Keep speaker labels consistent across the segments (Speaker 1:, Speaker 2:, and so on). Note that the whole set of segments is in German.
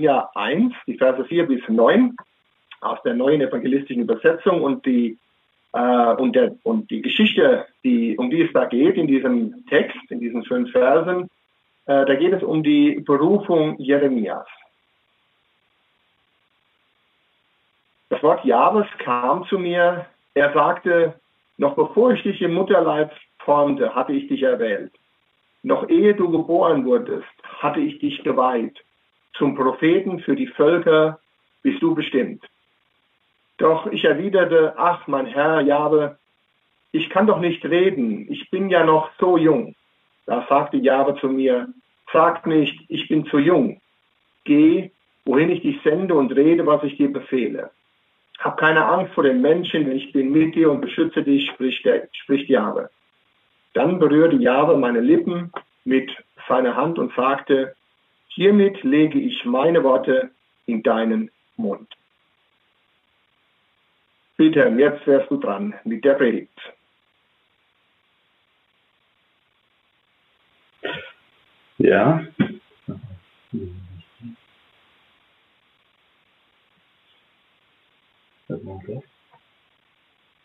Speaker 1: Jeremia 1, die Verse 4 bis 9 aus der neuen evangelistischen Übersetzung und die, äh, und, der, und die Geschichte, die, um die es da geht in diesem Text, in diesen fünf Versen, äh, da geht es um die Berufung Jeremias. Das Wort Jahres kam zu mir. Er sagte, noch bevor ich dich im Mutterleib formte, hatte ich dich erwählt. Noch ehe du geboren wurdest, hatte ich dich geweiht. Zum Propheten für die Völker bist du bestimmt. Doch ich erwiderte, ach mein Herr Jabe, ich kann doch nicht reden, ich bin ja noch so jung. Da sagte Jabe zu mir, sag nicht, ich bin zu jung. Geh, wohin ich dich sende und rede, was ich dir befehle. Hab keine Angst vor den Menschen, denn ich bin mit dir und beschütze dich, spricht, der, spricht Jahwe. Dann berührte Jahwe meine Lippen mit seiner Hand und sagte, hiermit lege ich meine Worte in deinen Mund. Peter, jetzt wärst du dran mit der Predigt.
Speaker 2: Ja.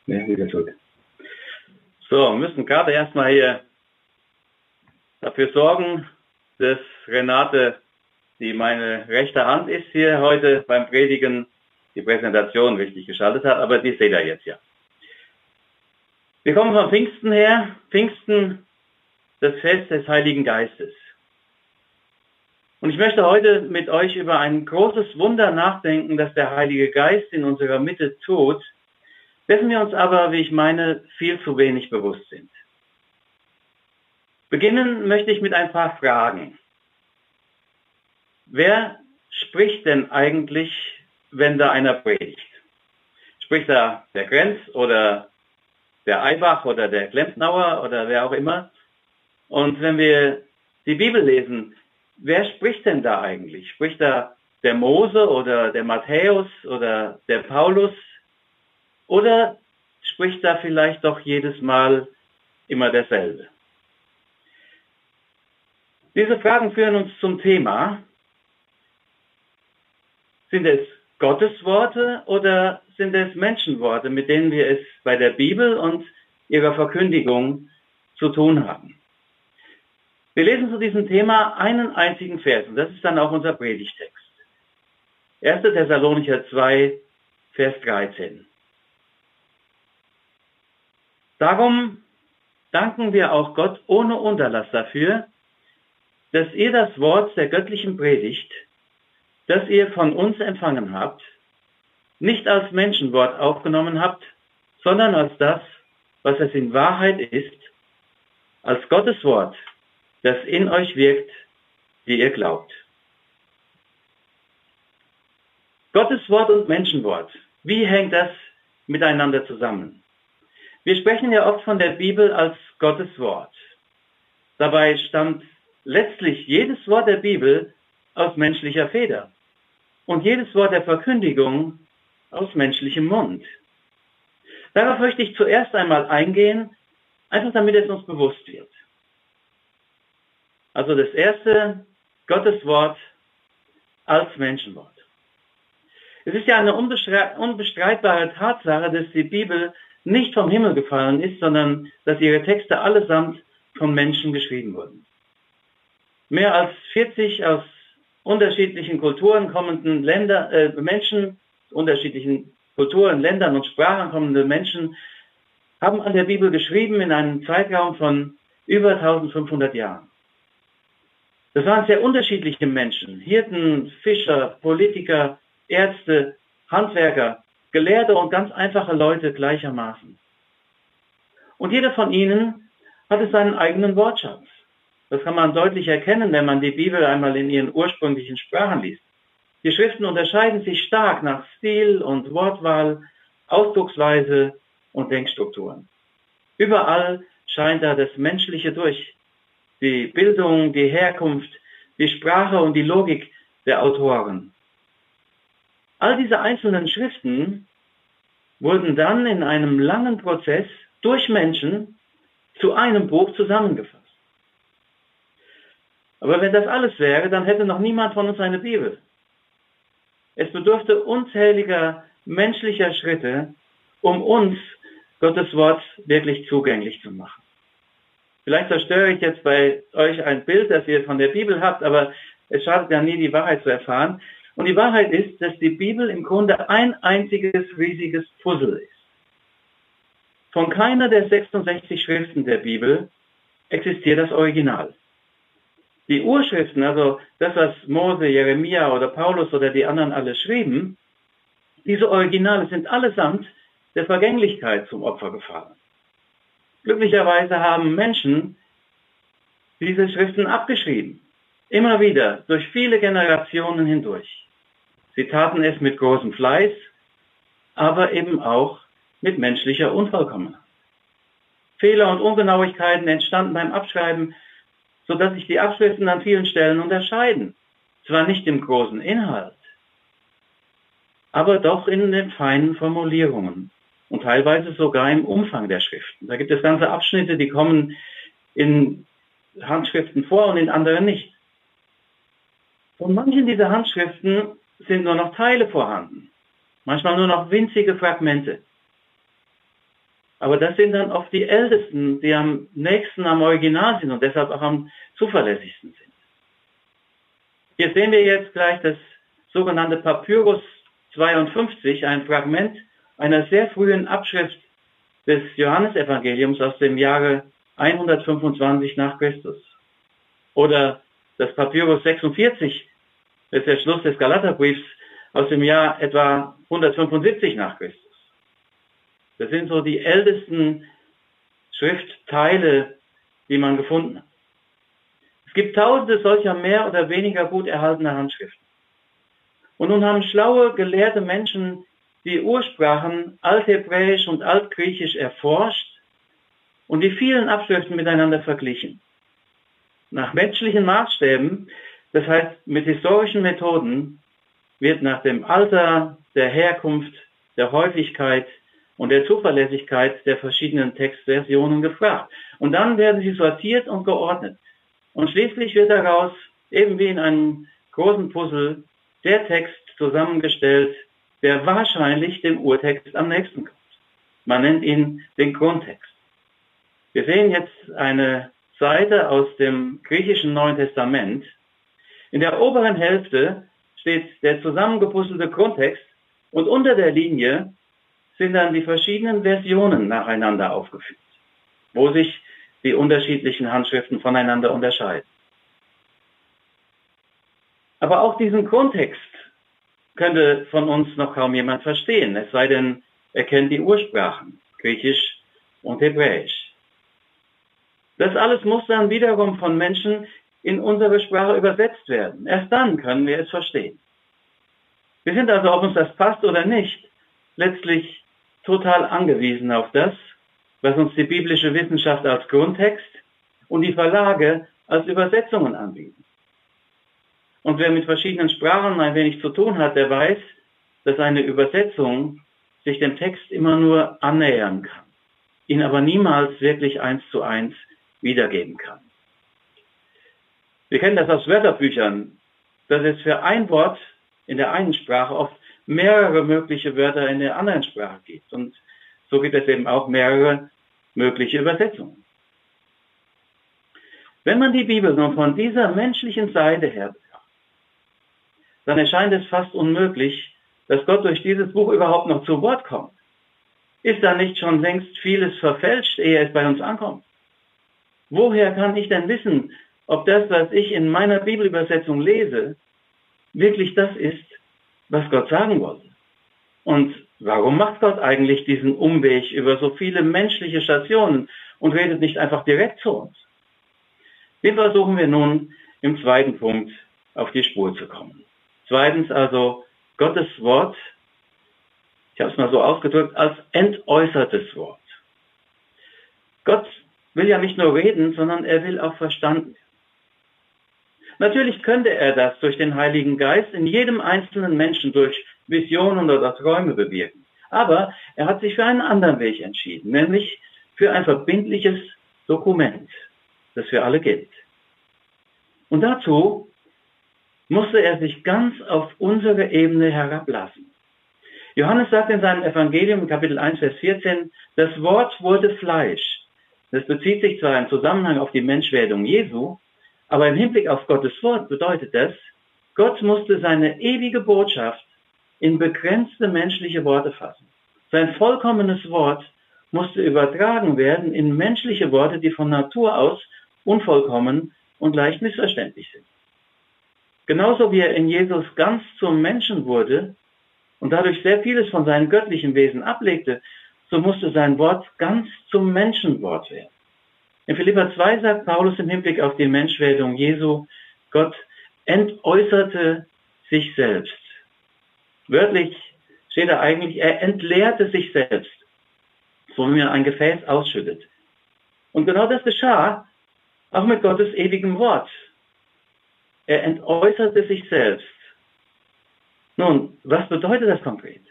Speaker 2: Ne, wieder zurück. So, wir müssen gerade erstmal hier dafür sorgen, dass Renate, die meine rechte Hand ist, hier heute beim Predigen die Präsentation richtig geschaltet hat, aber die seht ihr jetzt ja. Wir kommen von Pfingsten her. Pfingsten, das Fest des Heiligen Geistes. Und ich möchte heute mit euch über ein großes Wunder nachdenken, das der Heilige Geist in unserer Mitte tut, dessen wir uns aber, wie ich meine, viel zu wenig bewusst sind. Beginnen möchte ich mit ein paar Fragen. Wer spricht denn eigentlich, wenn da einer predigt? Spricht da der Grenz oder der Eibach oder der Klempnauer oder wer auch immer? Und wenn wir die Bibel lesen, wer spricht denn da eigentlich? Spricht da der Mose oder der Matthäus oder der Paulus? Oder spricht da vielleicht doch jedes Mal immer derselbe? Diese Fragen führen uns zum Thema. Sind es Gottes Worte oder sind es Menschenworte, mit denen wir es bei der Bibel und ihrer Verkündigung zu tun haben? Wir lesen zu diesem Thema einen einzigen Vers und das ist dann auch unser Predigtext. 1. Thessalonicher 2, Vers 13. Darum danken wir auch Gott ohne Unterlass dafür, dass ihr das Wort der göttlichen Predigt, das ihr von uns empfangen habt, nicht als Menschenwort aufgenommen habt, sondern als das, was es in Wahrheit ist, als Gottes Wort, das in euch wirkt, wie ihr glaubt. Gottes Wort und Menschenwort, wie hängt das miteinander zusammen? Wir sprechen ja oft von der Bibel als Gottes Wort. Dabei stammt letztlich jedes Wort der Bibel aus menschlicher Feder und jedes Wort der Verkündigung aus menschlichem Mund. Darauf möchte ich zuerst einmal eingehen, einfach damit es uns bewusst wird. Also das erste, Gottes Wort als Menschenwort. Es ist ja eine unbestreitbare Tatsache, dass die Bibel nicht vom Himmel gefallen ist, sondern dass ihre Texte allesamt von Menschen geschrieben wurden. Mehr als 40 aus unterschiedlichen Kulturen kommenden Länder, äh, Menschen, unterschiedlichen Kulturen, Ländern und Sprachen kommende Menschen haben an der Bibel geschrieben in einem Zeitraum von über 1500 Jahren. Das waren sehr unterschiedliche Menschen. Hirten, Fischer, Politiker, Ärzte, Handwerker, Gelehrte und ganz einfache Leute gleichermaßen. Und jeder von ihnen hatte seinen eigenen Wortschatz. Das kann man deutlich erkennen, wenn man die Bibel einmal in ihren ursprünglichen Sprachen liest. Die Schriften unterscheiden sich stark nach Stil und Wortwahl, Ausdrucksweise und Denkstrukturen. Überall scheint da das Menschliche durch die Bildung, die Herkunft, die Sprache und die Logik der Autoren. All diese einzelnen Schriften wurden dann in einem langen Prozess durch Menschen zu einem Buch zusammengefasst. Aber wenn das alles wäre, dann hätte noch niemand von uns eine Bibel. Es bedurfte unzähliger menschlicher Schritte, um uns Gottes Wort wirklich zugänglich zu machen. Vielleicht zerstöre ich jetzt bei euch ein Bild, das ihr von der Bibel habt, aber es schadet ja nie, die Wahrheit zu erfahren. Und die Wahrheit ist, dass die Bibel im Grunde ein einziges riesiges Puzzle ist. Von keiner der 66 Schriften der Bibel existiert das Original. Die Urschriften, also das, was Mose, Jeremia oder Paulus oder die anderen alle schrieben, diese Originale sind allesamt der Vergänglichkeit zum Opfer gefallen. Glücklicherweise haben Menschen diese Schriften abgeschrieben. Immer wieder, durch viele Generationen hindurch. Sie taten es mit großem Fleiß, aber eben auch mit menschlicher Unvollkommenheit. Fehler und Ungenauigkeiten entstanden beim Abschreiben, sodass sich die Abschriften an vielen Stellen unterscheiden. Zwar nicht im großen Inhalt, aber doch in den feinen Formulierungen und teilweise sogar im Umfang der Schriften. Da gibt es ganze Abschnitte, die kommen in Handschriften vor und in anderen nicht. Von manchen dieser Handschriften sind nur noch Teile vorhanden, manchmal nur noch winzige Fragmente. Aber das sind dann oft die Ältesten, die am nächsten am Original sind und deshalb auch am zuverlässigsten sind. Hier sehen wir jetzt gleich das sogenannte Papyrus 52, ein Fragment einer sehr frühen Abschrift des Johannesevangeliums aus dem Jahre 125 nach Christus. Oder das Papyrus 46, das ist der Schluss des Galaterbriefs aus dem Jahr etwa 175 nach Christus. Das sind so die ältesten Schriftteile, die man gefunden hat. Es gibt tausende solcher mehr oder weniger gut erhaltener Handschriften. Und nun haben schlaue, gelehrte Menschen die Ursprachen Althebräisch und Altgriechisch erforscht und die vielen Abschriften miteinander verglichen. Nach menschlichen Maßstäben, das heißt mit historischen Methoden, wird nach dem Alter, der Herkunft, der Häufigkeit und der Zuverlässigkeit der verschiedenen Textversionen gefragt. Und dann werden sie sortiert und geordnet. Und schließlich wird daraus, eben wie in einem großen Puzzle, der Text zusammengestellt, der wahrscheinlich dem Urtext am nächsten kommt. Man nennt ihn den Grundtext. Wir sehen jetzt eine Seite aus dem griechischen Neuen Testament. In der oberen Hälfte steht der zusammengepuzzelte Grundtext und unter der Linie sind dann die verschiedenen Versionen nacheinander aufgeführt, wo sich die unterschiedlichen Handschriften voneinander unterscheiden. Aber auch diesen Grundtext könnte von uns noch kaum jemand verstehen, es sei denn, er kennt die Ursprachen, Griechisch und Hebräisch. Das alles muss dann wiederum von Menschen in unsere Sprache übersetzt werden. Erst dann können wir es verstehen. Wir sind also, ob uns das passt oder nicht, letztlich total angewiesen auf das, was uns die biblische Wissenschaft als Grundtext und die Verlage als Übersetzungen anbieten. Und wer mit verschiedenen Sprachen ein wenig zu tun hat, der weiß, dass eine Übersetzung sich dem Text immer nur annähern kann, ihn aber niemals wirklich eins zu eins wiedergeben kann. Wir kennen das aus Wörterbüchern, dass es für ein Wort in der einen Sprache oft mehrere mögliche Wörter in der anderen Sprache gibt. Und so gibt es eben auch mehrere mögliche Übersetzungen. Wenn man die Bibel nun von dieser menschlichen Seite her dann erscheint es fast unmöglich, dass Gott durch dieses Buch überhaupt noch zu Wort kommt. Ist da nicht schon längst vieles verfälscht, ehe es bei uns ankommt? Woher kann ich denn wissen, ob das, was ich in meiner Bibelübersetzung lese, wirklich das ist, was Gott sagen wollte? Und warum macht Gott eigentlich diesen Umweg über so viele menschliche Stationen und redet nicht einfach direkt zu uns? Dem versuchen wir nun im zweiten Punkt auf die Spur zu kommen. Zweitens also Gottes Wort, ich habe es mal so ausgedrückt, als entäußertes Wort. Gott will ja nicht nur reden, sondern er will auch verstanden werden. Natürlich könnte er das durch den Heiligen Geist in jedem einzelnen Menschen durch Visionen oder Träume bewirken. Aber er hat sich für einen anderen Weg entschieden, nämlich für ein verbindliches Dokument, das für alle gilt. Und dazu musste er sich ganz auf unsere Ebene herablassen. Johannes sagt in seinem Evangelium, Kapitel 1, Vers 14, das Wort wurde Fleisch. Das bezieht sich zwar im Zusammenhang auf die Menschwerdung Jesu, aber im Hinblick auf Gottes Wort bedeutet das, Gott musste seine ewige Botschaft in begrenzte menschliche Worte fassen. Sein vollkommenes Wort musste übertragen werden in menschliche Worte, die von Natur aus unvollkommen und leicht missverständlich sind. Genauso wie er in Jesus ganz zum Menschen wurde und dadurch sehr vieles von seinem göttlichen Wesen ablegte, so musste sein Wort ganz zum Menschenwort werden. In Philippa 2 sagt Paulus im Hinblick auf die Menschwerdung Jesu, Gott entäußerte sich selbst. Wörtlich steht da eigentlich, er entleerte sich selbst, so wie man ein Gefäß ausschüttet. Und genau das geschah auch mit Gottes ewigem Wort. Er entäußerte sich selbst. Nun, was bedeutet das konkret?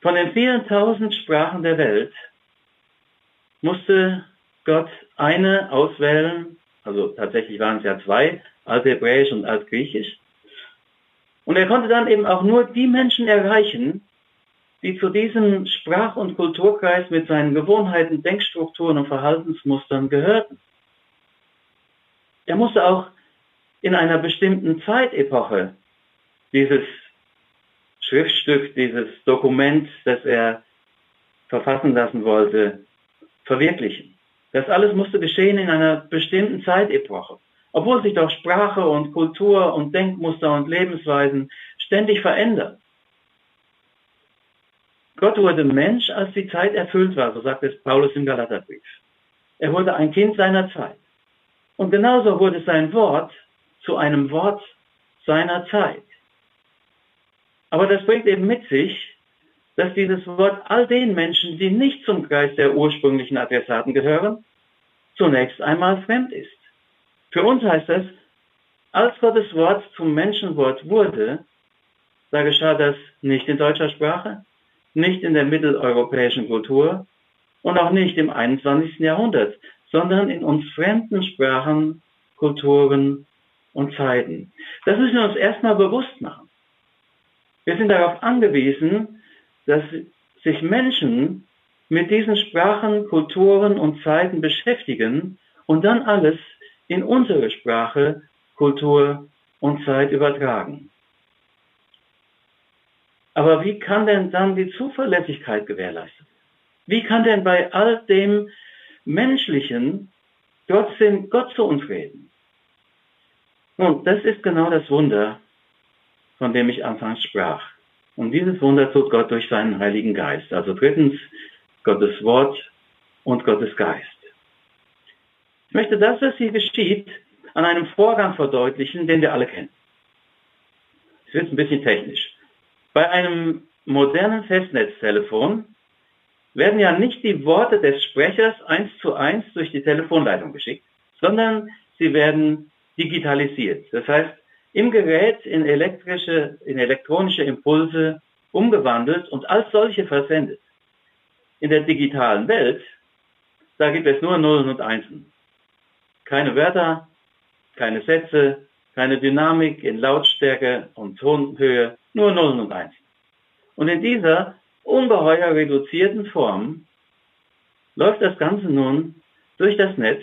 Speaker 2: Von den vielen tausend Sprachen der Welt musste Gott eine auswählen, also tatsächlich waren es ja zwei, Althebräisch und Altgriechisch. Und er konnte dann eben auch nur die Menschen erreichen, die zu diesem Sprach- und Kulturkreis mit seinen Gewohnheiten, Denkstrukturen und Verhaltensmustern gehörten. Er musste auch in einer bestimmten Zeitepoche dieses Schriftstück, dieses Dokument, das er verfassen lassen wollte, verwirklichen. Das alles musste geschehen in einer bestimmten Zeitepoche. Obwohl sich doch Sprache und Kultur und Denkmuster und Lebensweisen ständig verändern. Gott wurde Mensch, als die Zeit erfüllt war, so sagt es Paulus im Galaterbrief. Er wurde ein Kind seiner Zeit. Und genauso wurde sein Wort zu einem Wort seiner Zeit. Aber das bringt eben mit sich, dass dieses Wort all den Menschen, die nicht zum Kreis der ursprünglichen Adressaten gehören, zunächst einmal fremd ist. Für uns heißt das, als Gottes Wort zum Menschenwort wurde, da geschah das nicht in deutscher Sprache, nicht in der mitteleuropäischen Kultur und auch nicht im 21. Jahrhundert, sondern in uns fremden Sprachen, Kulturen und Zeiten. Das müssen wir uns erstmal bewusst machen. Wir sind darauf angewiesen, dass sich Menschen mit diesen Sprachen, Kulturen und Zeiten beschäftigen und dann alles in unsere Sprache, Kultur und Zeit übertragen. Aber wie kann denn dann die Zuverlässigkeit gewährleistet? Wie kann denn bei all dem Menschlichen trotzdem Gott zu uns reden? Nun, das ist genau das Wunder, von dem ich anfangs sprach. Und dieses Wunder tut Gott durch seinen Heiligen Geist. Also drittens, Gottes Wort und Gottes Geist. Ich möchte das, was hier geschieht, an einem Vorgang verdeutlichen, den wir alle kennen. Es wird ein bisschen technisch. Bei einem modernen Festnetztelefon werden ja nicht die Worte des Sprechers eins zu eins durch die Telefonleitung geschickt, sondern sie werden digitalisiert. Das heißt, im Gerät in elektrische, in elektronische Impulse umgewandelt und als solche versendet. In der digitalen Welt, da gibt es nur Nullen und Einsen. Keine Wörter, keine Sätze, keine Dynamik in Lautstärke und Tonhöhe, nur Nullen und Einsen. Und in dieser ungeheuer reduzierten Form läuft das Ganze nun durch das Netz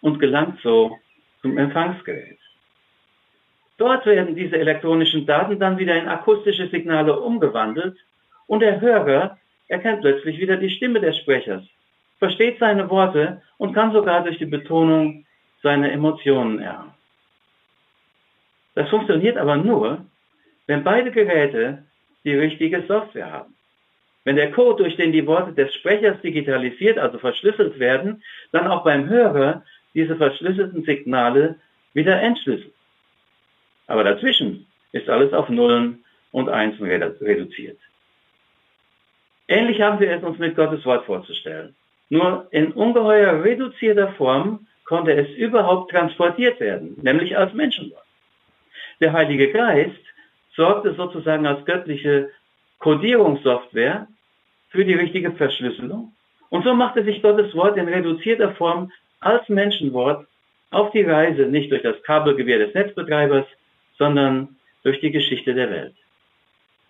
Speaker 2: und gelangt so zum Empfangsgerät. Dort werden diese elektronischen Daten dann wieder in akustische Signale umgewandelt und der Hörer erkennt plötzlich wieder die Stimme des Sprechers, versteht seine Worte und kann sogar durch die Betonung seine Emotionen erahnen. Das funktioniert aber nur, wenn beide Geräte die richtige Software haben. Wenn der Code, durch den die Worte des Sprechers digitalisiert, also verschlüsselt werden, dann auch beim Hörer diese verschlüsselten Signale wieder entschlüsselt. Aber dazwischen ist alles auf Nullen und Einsen reduziert. Ähnlich haben wir es uns mit Gottes Wort vorzustellen. Nur in ungeheuer reduzierter Form konnte es überhaupt transportiert werden, nämlich als Menschenwort. Der Heilige Geist sorgte sozusagen als göttliche Codierungssoftware für die richtige Verschlüsselung. Und so machte sich Gottes Wort in reduzierter Form als Menschenwort auf die Reise nicht durch das Kabelgewehr des Netzbetreibers, sondern durch die Geschichte der Welt.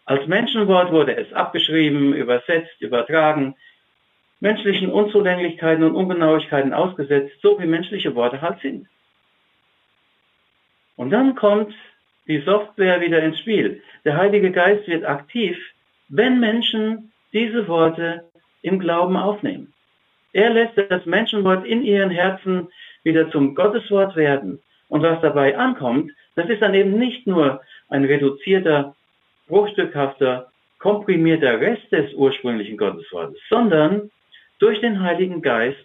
Speaker 2: Als Menschenwort wurde es abgeschrieben, übersetzt, übertragen, menschlichen Unzulänglichkeiten und Ungenauigkeiten ausgesetzt, so wie menschliche Worte halt sind. Und dann kommt die Software wieder ins Spiel. Der Heilige Geist wird aktiv, wenn Menschen diese Worte im Glauben aufnehmen. Er lässt das Menschenwort in ihren Herzen wieder zum Gotteswort werden. Und was dabei ankommt, das ist dann eben nicht nur ein reduzierter, bruchstückhafter, komprimierter Rest des ursprünglichen Gotteswortes, sondern durch den Heiligen Geist,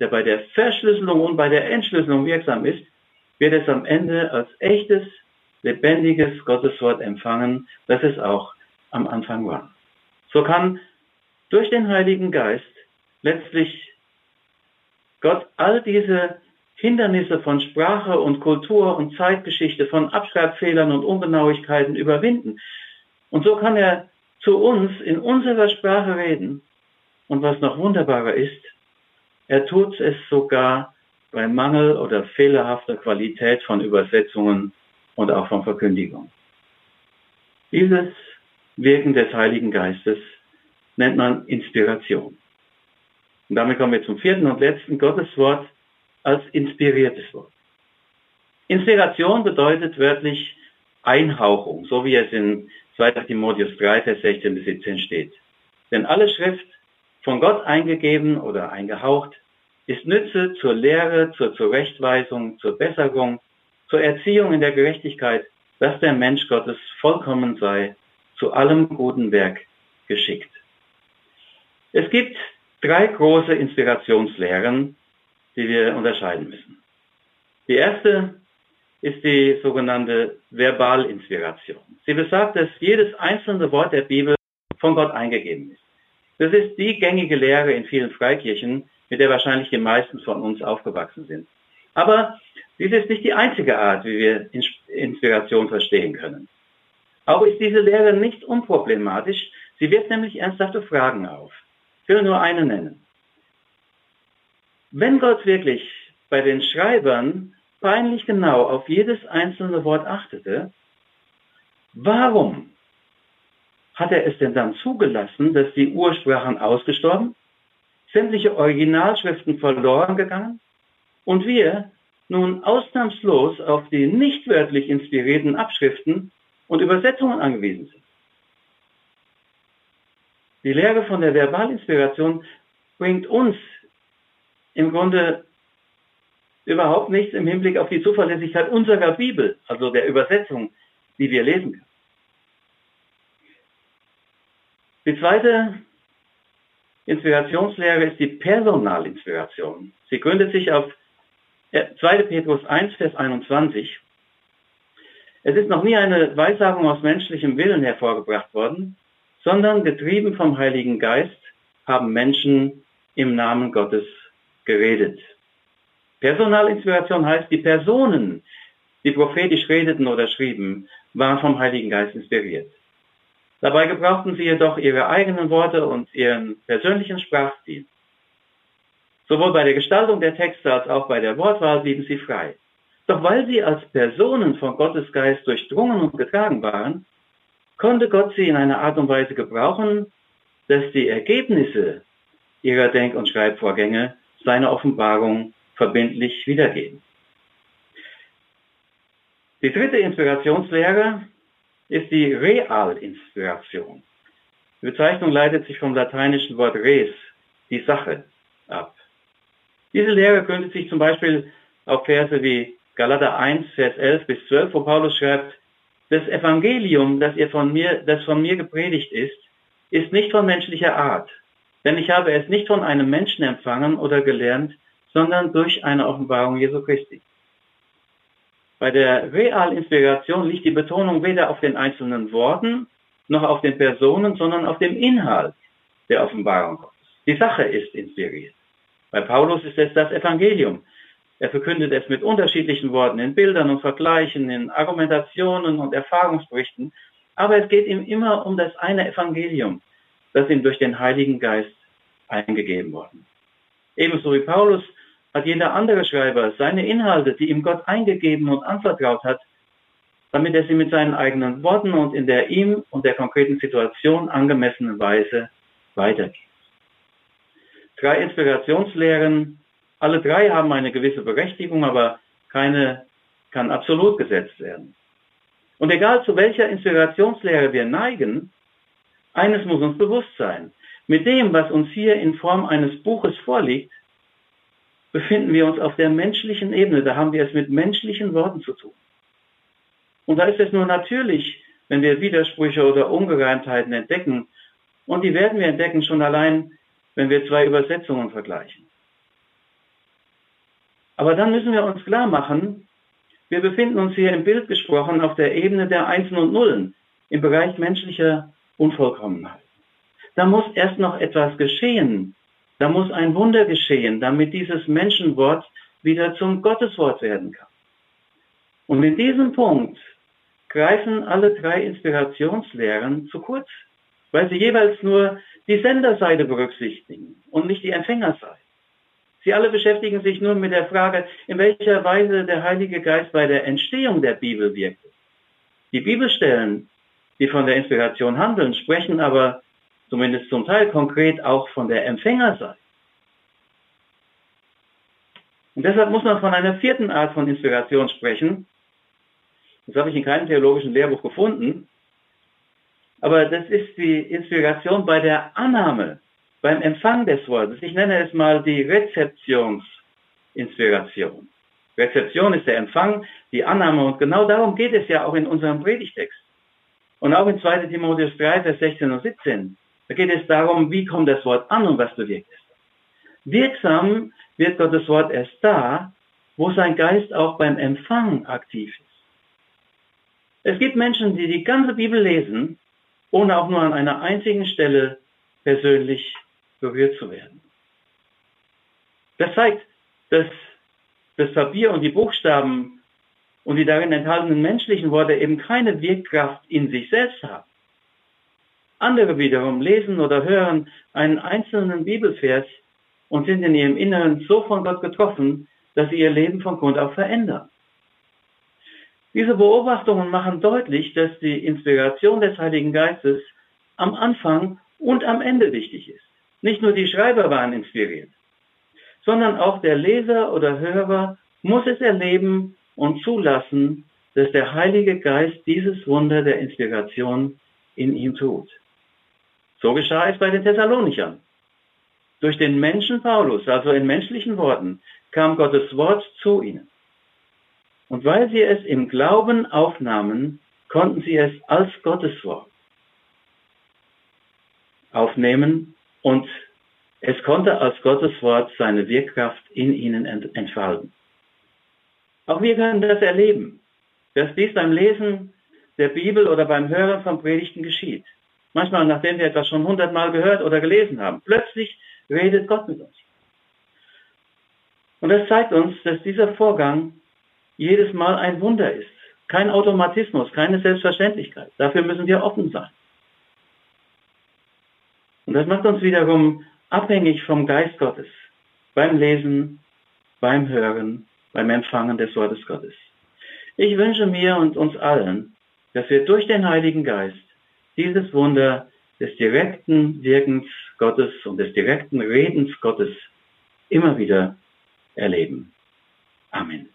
Speaker 2: der bei der Verschlüsselung und bei der Entschlüsselung wirksam ist, wird es am Ende als echtes, lebendiges Gotteswort empfangen, das es auch am Anfang war. So kann durch den Heiligen Geist letztlich Gott all diese Hindernisse von Sprache und Kultur und Zeitgeschichte, von Abschreibfehlern und Ungenauigkeiten überwinden. Und so kann er zu uns in unserer Sprache reden. Und was noch wunderbarer ist, er tut es sogar bei Mangel oder fehlerhafter Qualität von Übersetzungen und auch von Verkündigung. Dieses Wirken des Heiligen Geistes nennt man Inspiration. Und damit kommen wir zum vierten und letzten Gotteswort als inspiriertes Wort. Inspiration bedeutet wörtlich Einhauchung, so wie es in 2. Timotheus 3, Vers 16 bis 17 steht. Denn alle Schrift, von Gott eingegeben oder eingehaucht, ist Nütze zur Lehre, zur Zurechtweisung, zur Besserung, zur Erziehung in der Gerechtigkeit, dass der Mensch Gottes vollkommen sei, zu allem guten Werk geschickt. Es gibt drei große Inspirationslehren, die wir unterscheiden müssen. Die erste ist die sogenannte Verbalinspiration. Sie besagt, dass jedes einzelne Wort der Bibel von Gott eingegeben ist. Das ist die gängige Lehre in vielen Freikirchen, mit der wahrscheinlich die meisten von uns aufgewachsen sind. Aber dies ist nicht die einzige Art, wie wir Inspiration verstehen können. Auch ist diese Lehre nicht unproblematisch. Sie wirft nämlich ernsthafte Fragen auf. Ich will nur eine nennen. Wenn Gott wirklich bei den Schreibern peinlich genau auf jedes einzelne Wort achtete, warum hat er es denn dann zugelassen, dass die Ursprachen ausgestorben, sämtliche Originalschriften verloren gegangen und wir nun ausnahmslos auf die nicht wörtlich inspirierten Abschriften und Übersetzungen angewiesen sind? Die Lehre von der Verbalinspiration bringt uns im Grunde überhaupt nichts im Hinblick auf die Zuverlässigkeit unserer Bibel, also der Übersetzung, die wir lesen können. Die zweite Inspirationslehre ist die Personalinspiration. Sie gründet sich auf 2. Petrus 1, Vers 21. Es ist noch nie eine Weissagung aus menschlichem Willen hervorgebracht worden, sondern getrieben vom Heiligen Geist haben Menschen im Namen Gottes geredet. Personalinspiration heißt, die Personen, die prophetisch redeten oder schrieben, waren vom Heiligen Geist inspiriert. Dabei gebrauchten sie jedoch ihre eigenen Worte und ihren persönlichen Sprachstil. Sowohl bei der Gestaltung der Texte als auch bei der Wortwahl blieben sie frei. Doch weil sie als Personen von Gottes Geist durchdrungen und getragen waren, konnte Gott sie in einer Art und Weise gebrauchen, dass die Ergebnisse ihrer Denk- und Schreibvorgänge seine Offenbarung verbindlich wiedergeben. Die dritte Inspirationslehre ist die Realinspiration. Die Bezeichnung leitet sich vom lateinischen Wort res, die Sache, ab. Diese Lehre gründet sich zum Beispiel auf Verse wie Galater 1, Vers 11 bis 12, wo Paulus schreibt, das Evangelium, das ihr von mir, das von mir gepredigt ist, ist nicht von menschlicher Art, denn ich habe es nicht von einem Menschen empfangen oder gelernt, sondern durch eine Offenbarung Jesu Christi. Bei der Realinspiration liegt die Betonung weder auf den einzelnen Worten noch auf den Personen, sondern auf dem Inhalt der Offenbarung Gottes. Die Sache ist inspiriert. Bei Paulus ist es das Evangelium. Er verkündet es mit unterschiedlichen Worten, in Bildern und Vergleichen, in Argumentationen und Erfahrungsberichten. Aber es geht ihm immer um das eine Evangelium, das ihm durch den Heiligen Geist eingegeben worden. Ebenso wie Paulus hat jeder andere Schreiber seine Inhalte, die ihm Gott eingegeben und anvertraut hat, damit er sie mit seinen eigenen Worten und in der ihm und der konkreten Situation angemessenen Weise weitergibt. Drei Inspirationslehren, alle drei haben eine gewisse Berechtigung, aber keine kann absolut gesetzt werden. Und egal zu welcher Inspirationslehre wir neigen, eines muss uns bewusst sein. Mit dem, was uns hier in Form eines Buches vorliegt, befinden wir uns auf der menschlichen Ebene. Da haben wir es mit menschlichen Worten zu tun. Und da ist es nur natürlich, wenn wir Widersprüche oder Ungereimtheiten entdecken. Und die werden wir entdecken schon allein, wenn wir zwei Übersetzungen vergleichen. Aber dann müssen wir uns klar machen, wir befinden uns hier im Bild gesprochen auf der Ebene der Einsen und Nullen, im Bereich menschlicher Unvollkommenheit. Da muss erst noch etwas geschehen. Da muss ein Wunder geschehen, damit dieses Menschenwort wieder zum Gotteswort werden kann. Und in diesem Punkt greifen alle drei Inspirationslehren zu kurz, weil sie jeweils nur die Senderseite berücksichtigen und nicht die Empfängerseite. Sie alle beschäftigen sich nun mit der Frage, in welcher Weise der Heilige Geist bei der Entstehung der Bibel wirkte. Die Bibelstellen, die von der Inspiration handeln, sprechen aber zumindest zum Teil konkret auch von der Empfängerseite. Und deshalb muss man von einer vierten Art von Inspiration sprechen. Das habe ich in keinem theologischen Lehrbuch gefunden. Aber das ist die Inspiration bei der Annahme, beim Empfang des Wortes. Ich nenne es mal die Rezeptionsinspiration. Rezeption ist der Empfang, die Annahme und genau darum geht es ja auch in unserem Predigtext. Und auch in 2 Timotheus 3, Vers 16 und 17. Da geht es darum, wie kommt das Wort an und was bewirkt es. Wirksam wird Gottes Wort erst da, wo sein Geist auch beim Empfang aktiv ist. Es gibt Menschen, die die ganze Bibel lesen ohne auch nur an einer einzigen Stelle persönlich berührt zu werden. Das zeigt, dass das Papier und die Buchstaben und die darin enthaltenen menschlichen Worte eben keine Wirkkraft in sich selbst haben. Andere wiederum lesen oder hören einen einzelnen Bibelvers und sind in ihrem Inneren so von Gott getroffen, dass sie ihr Leben von Grund auf verändern. Diese Beobachtungen machen deutlich, dass die Inspiration des Heiligen Geistes am Anfang und am Ende wichtig ist. Nicht nur die Schreiber waren inspiriert, sondern auch der Leser oder Hörer muss es erleben und zulassen, dass der Heilige Geist dieses Wunder der Inspiration in ihm tut. So geschah es bei den Thessalonichern. Durch den Menschen Paulus, also in menschlichen Worten, kam Gottes Wort zu ihnen. Und weil sie es im Glauben aufnahmen, konnten sie es als Gotteswort aufnehmen und es konnte als Gotteswort seine Wirkkraft in ihnen entfalten. Auch wir können das erleben, dass dies beim Lesen der Bibel oder beim Hören von Predigten geschieht. Manchmal, nachdem wir etwas schon hundertmal gehört oder gelesen haben. Plötzlich redet Gott mit uns. Und das zeigt uns, dass dieser Vorgang jedes Mal ein Wunder ist. Kein Automatismus, keine Selbstverständlichkeit. Dafür müssen wir offen sein. Und das macht uns wiederum abhängig vom Geist Gottes beim Lesen, beim Hören, beim Empfangen des Wortes Gottes. Ich wünsche mir und uns allen, dass wir durch den Heiligen Geist dieses Wunder des direkten Wirkens Gottes und des direkten Redens Gottes immer wieder erleben. Amen.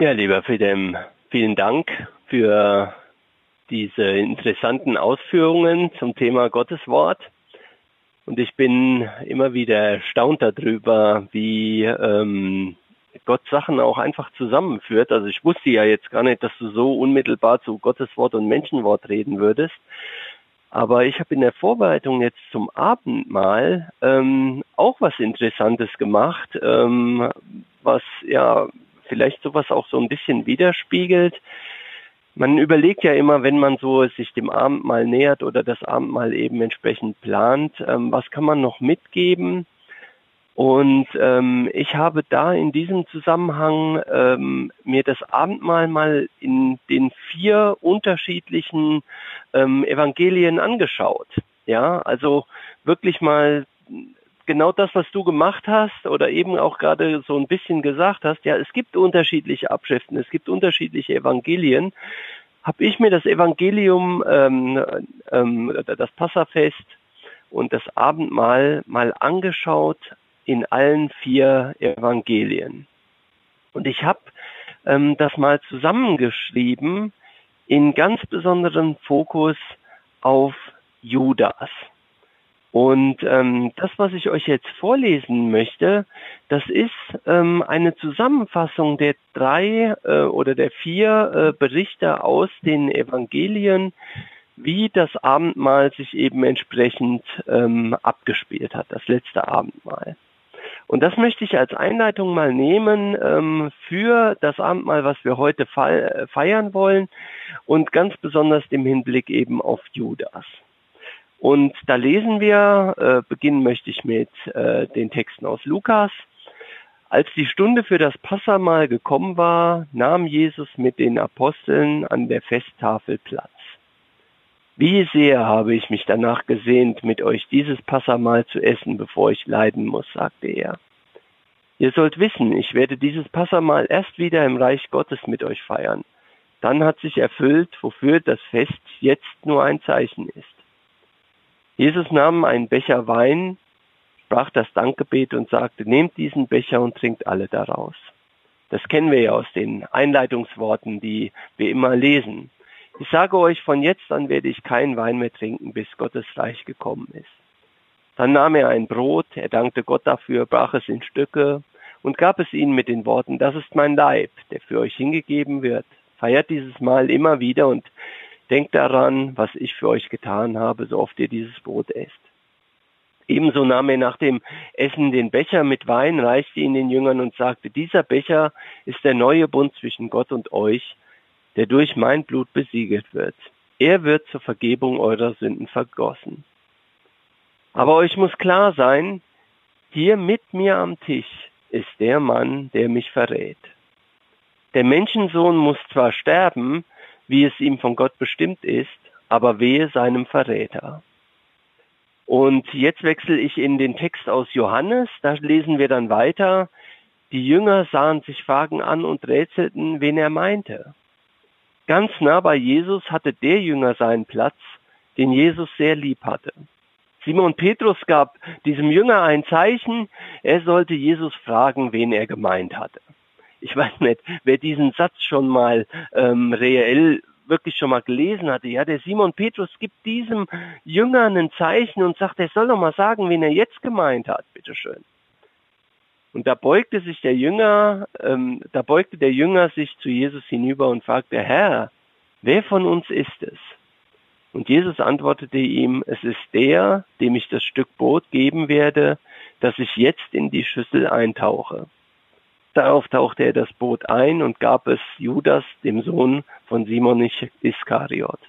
Speaker 3: Ja, lieber Fidem, vielen Dank für diese interessanten Ausführungen zum Thema Gotteswort. Und ich bin immer wieder erstaunt darüber, wie ähm, Gott Sachen auch einfach zusammenführt. Also ich wusste ja jetzt gar nicht, dass du so unmittelbar zu Gotteswort und Menschenwort reden würdest. Aber ich habe in der Vorbereitung jetzt zum Abendmahl ähm, auch was Interessantes gemacht, ähm, was ja vielleicht sowas auch so ein bisschen widerspiegelt. Man überlegt ja immer, wenn man so sich dem Abendmahl nähert oder das Abendmahl eben entsprechend plant, ähm, was kann man noch mitgeben? Und ähm, ich habe da in diesem Zusammenhang ähm, mir das Abendmahl mal in den vier unterschiedlichen ähm, Evangelien angeschaut. Ja, also wirklich mal genau das, was du gemacht hast oder eben auch gerade so ein bisschen gesagt hast. Ja, es gibt unterschiedliche Abschriften, es gibt unterschiedliche Evangelien. Habe ich mir das Evangelium, ähm, ähm, das Passafest und das Abendmahl mal angeschaut in allen vier Evangelien. Und ich habe ähm, das mal zusammengeschrieben in ganz besonderem Fokus auf Judas. Und ähm, das, was ich euch jetzt vorlesen möchte, das ist ähm, eine Zusammenfassung der drei äh, oder der vier äh, Berichte aus den Evangelien, wie das Abendmahl sich eben entsprechend ähm, abgespielt hat, das letzte Abendmahl. Und das möchte ich als Einleitung mal nehmen ähm, für das Abendmahl, was wir heute feiern wollen und ganz besonders im Hinblick eben auf Judas. Und da lesen wir, äh, beginnen möchte ich mit äh, den Texten aus Lukas. Als die Stunde für das Passamal gekommen war, nahm Jesus mit den Aposteln an der Festtafel Platz. Wie sehr habe ich mich danach gesehnt, mit euch dieses Passamal zu essen, bevor ich leiden muss, sagte er. Ihr sollt wissen, ich werde dieses Passamal erst wieder im Reich Gottes mit euch feiern. Dann hat sich erfüllt, wofür das Fest jetzt nur ein Zeichen ist. Jesus nahm einen Becher Wein, sprach das Dankgebet und sagte, nehmt diesen Becher und trinkt alle daraus. Das kennen wir ja aus den Einleitungsworten, die wir immer lesen. Ich sage euch, von jetzt an werde ich keinen Wein mehr trinken, bis Gottes Reich gekommen ist. Dann nahm er ein Brot, er dankte Gott dafür, brach es in Stücke und gab es ihnen mit den Worten, das ist mein Leib, der für euch hingegeben wird. Feiert dieses Mal immer wieder und denkt daran, was ich für euch getan habe, so oft ihr dieses Brot esst. Ebenso nahm er nach dem Essen den Becher mit Wein, reichte ihn den Jüngern und sagte, dieser Becher ist der neue Bund zwischen Gott und euch, der durch mein Blut besiegelt wird. Er wird zur Vergebung eurer Sünden vergossen. Aber euch muss klar sein, hier mit mir am Tisch ist der Mann, der mich verrät. Der Menschensohn muss zwar sterben, wie es ihm von Gott bestimmt ist, aber wehe seinem Verräter. Und jetzt wechsle ich in den Text aus Johannes, da lesen wir dann weiter, die Jünger sahen sich Fragen an und rätselten, wen er meinte. Ganz nah bei Jesus hatte der Jünger seinen Platz, den Jesus sehr lieb hatte. Simon Petrus gab diesem Jünger ein Zeichen, er sollte Jesus fragen, wen er gemeint hatte. Ich weiß nicht, wer diesen Satz schon mal ähm, reell wirklich schon mal gelesen hatte. Ja, der Simon Petrus gibt diesem Jünger ein Zeichen und sagt, er soll doch mal sagen, wen er jetzt gemeint hat, bitteschön. Und da beugte sich der Jünger, ähm, da beugte der Jünger sich zu Jesus hinüber und fragte, Herr, wer von uns ist es? Und Jesus antwortete ihm, es ist der, dem ich das Stück Brot geben werde, das ich jetzt in die Schüssel eintauche. Darauf tauchte er das Boot ein und gab es Judas, dem Sohn von Simon Iskariot.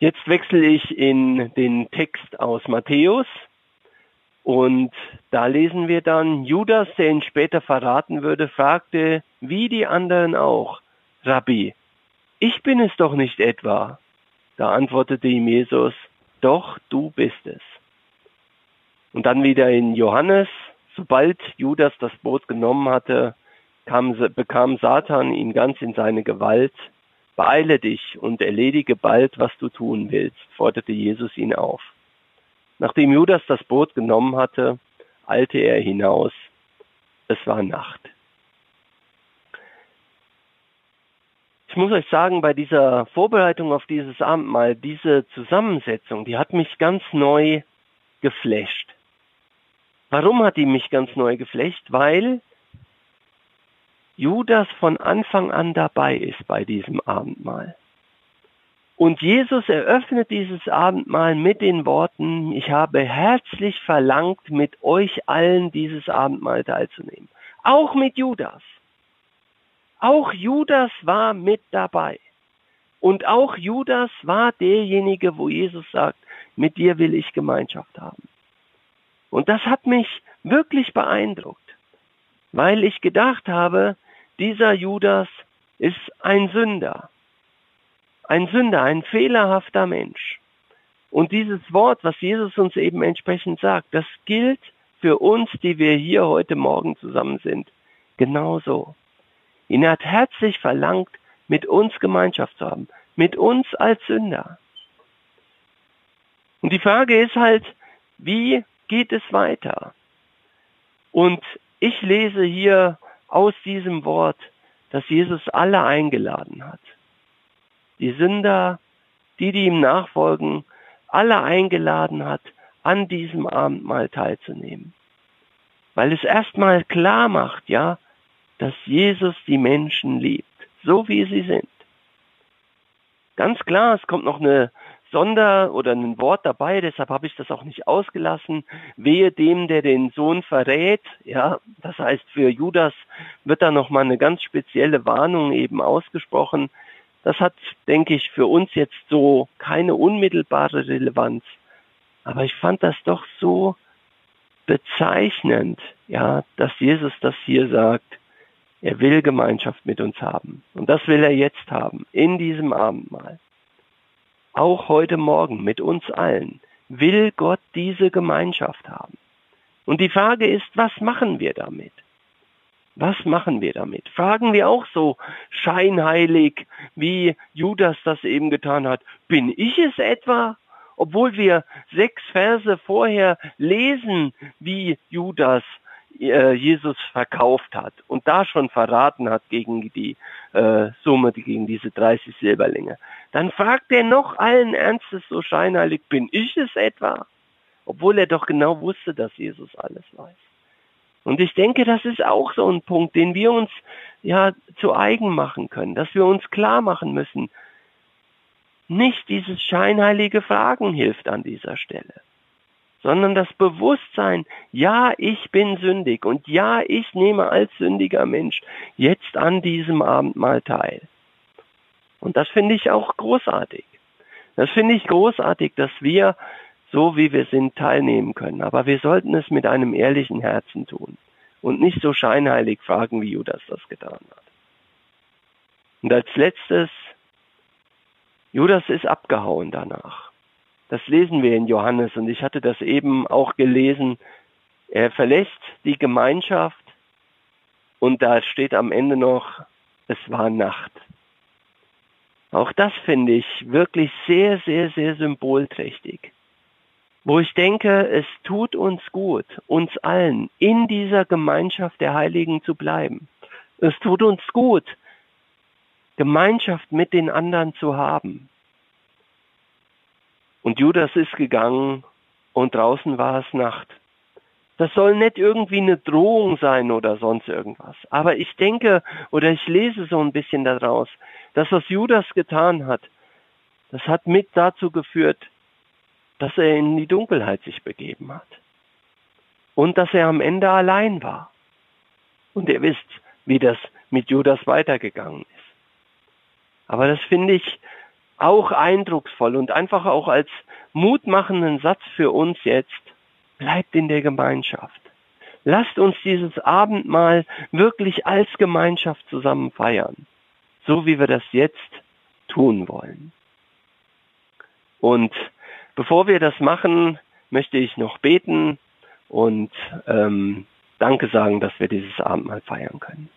Speaker 3: Jetzt wechsle ich in den Text aus Matthäus, und da lesen wir dann, Judas, der ihn später verraten würde, fragte, wie die anderen auch, Rabbi, ich bin es doch nicht etwa. Da antwortete ihm Jesus, doch du bist es. Und dann wieder in Johannes, sobald Judas das Boot genommen hatte, kam, bekam Satan ihn ganz in seine Gewalt. Beeile dich und erledige bald, was du tun willst, forderte Jesus ihn auf. Nachdem Judas das Boot genommen hatte, eilte er hinaus. Es war Nacht. Ich muss euch sagen, bei dieser Vorbereitung auf dieses Abendmahl, diese Zusammensetzung, die hat mich ganz neu geflasht. Warum hat die mich ganz neu geflasht? Weil Judas von Anfang an dabei ist bei diesem Abendmahl. Und Jesus eröffnet dieses Abendmahl mit den Worten, ich habe herzlich verlangt, mit euch allen dieses Abendmahl teilzunehmen. Auch mit Judas. Auch Judas war mit dabei. Und auch Judas war derjenige, wo Jesus sagt, mit dir will ich Gemeinschaft haben. Und das hat mich wirklich beeindruckt, weil ich gedacht habe, dieser Judas ist ein Sünder. Ein Sünder, ein fehlerhafter Mensch. Und dieses Wort, was Jesus uns eben entsprechend sagt, das gilt für uns, die wir hier heute Morgen zusammen sind, genauso. Ihn hat herzlich verlangt, mit uns Gemeinschaft zu haben, mit uns als Sünder. Und die Frage ist halt, wie geht es weiter? Und ich lese hier aus diesem Wort, dass Jesus alle eingeladen hat. Die Sünder, die, die ihm nachfolgen, alle eingeladen hat, an diesem Abendmahl teilzunehmen. Weil es erstmal klar macht, ja, dass Jesus die Menschen liebt, so wie sie sind. Ganz klar, es kommt noch eine Sonder- oder ein Wort dabei, deshalb habe ich das auch nicht ausgelassen. Wehe dem, der den Sohn verrät. Ja, das heißt, für Judas wird da nochmal eine ganz spezielle Warnung eben ausgesprochen. Das hat, denke ich, für uns jetzt so keine unmittelbare Relevanz. Aber ich fand das doch so bezeichnend, ja, dass Jesus das hier sagt. Er will Gemeinschaft mit uns haben. Und das will er jetzt haben, in diesem Abendmahl. Auch heute Morgen mit uns allen will Gott diese Gemeinschaft haben. Und die Frage ist, was machen wir damit? Was machen wir damit? Fragen wir auch so scheinheilig, wie Judas das eben getan hat. Bin ich es etwa? Obwohl wir sechs Verse vorher lesen, wie Judas Jesus verkauft hat und da schon verraten hat gegen die äh, Summe, gegen diese 30 Silberlinge. Dann fragt er noch allen Ernstes so scheinheilig, bin ich es etwa? Obwohl er doch genau wusste, dass Jesus alles weiß. Und ich denke, das ist auch so ein Punkt, den wir uns ja zu eigen machen können, dass wir uns klar machen müssen, nicht dieses scheinheilige Fragen hilft an dieser Stelle, sondern das Bewusstsein, ja, ich bin sündig und ja, ich nehme als sündiger Mensch jetzt an diesem Abendmahl teil. Und das finde ich auch großartig. Das finde ich großartig, dass wir so wie wir sind, teilnehmen können. Aber wir sollten es mit einem ehrlichen Herzen tun und nicht so scheinheilig fragen, wie Judas das getan hat. Und als letztes, Judas ist abgehauen danach. Das lesen wir in Johannes und ich hatte das eben auch gelesen. Er verlässt die Gemeinschaft und da steht am Ende noch, es war Nacht. Auch das finde ich wirklich sehr, sehr, sehr symbolträchtig wo ich denke, es tut uns gut, uns allen in dieser Gemeinschaft der Heiligen zu bleiben. Es tut uns gut, Gemeinschaft mit den anderen zu haben. Und Judas ist gegangen und draußen war es Nacht. Das soll nicht irgendwie eine Drohung sein oder sonst irgendwas. Aber ich denke oder ich lese so ein bisschen daraus, dass was Judas getan hat, das hat mit dazu geführt, dass er in die Dunkelheit sich begeben hat. Und dass er am Ende allein war. Und ihr wisst, wie das mit Judas weitergegangen ist. Aber das finde ich auch eindrucksvoll und einfach auch als mutmachenden Satz für uns jetzt. Bleibt in der Gemeinschaft. Lasst uns dieses Abendmahl wirklich als Gemeinschaft zusammen feiern. So wie wir das jetzt tun wollen. Und Bevor wir das machen, möchte ich noch beten und ähm, Danke sagen, dass wir dieses Abendmahl feiern können.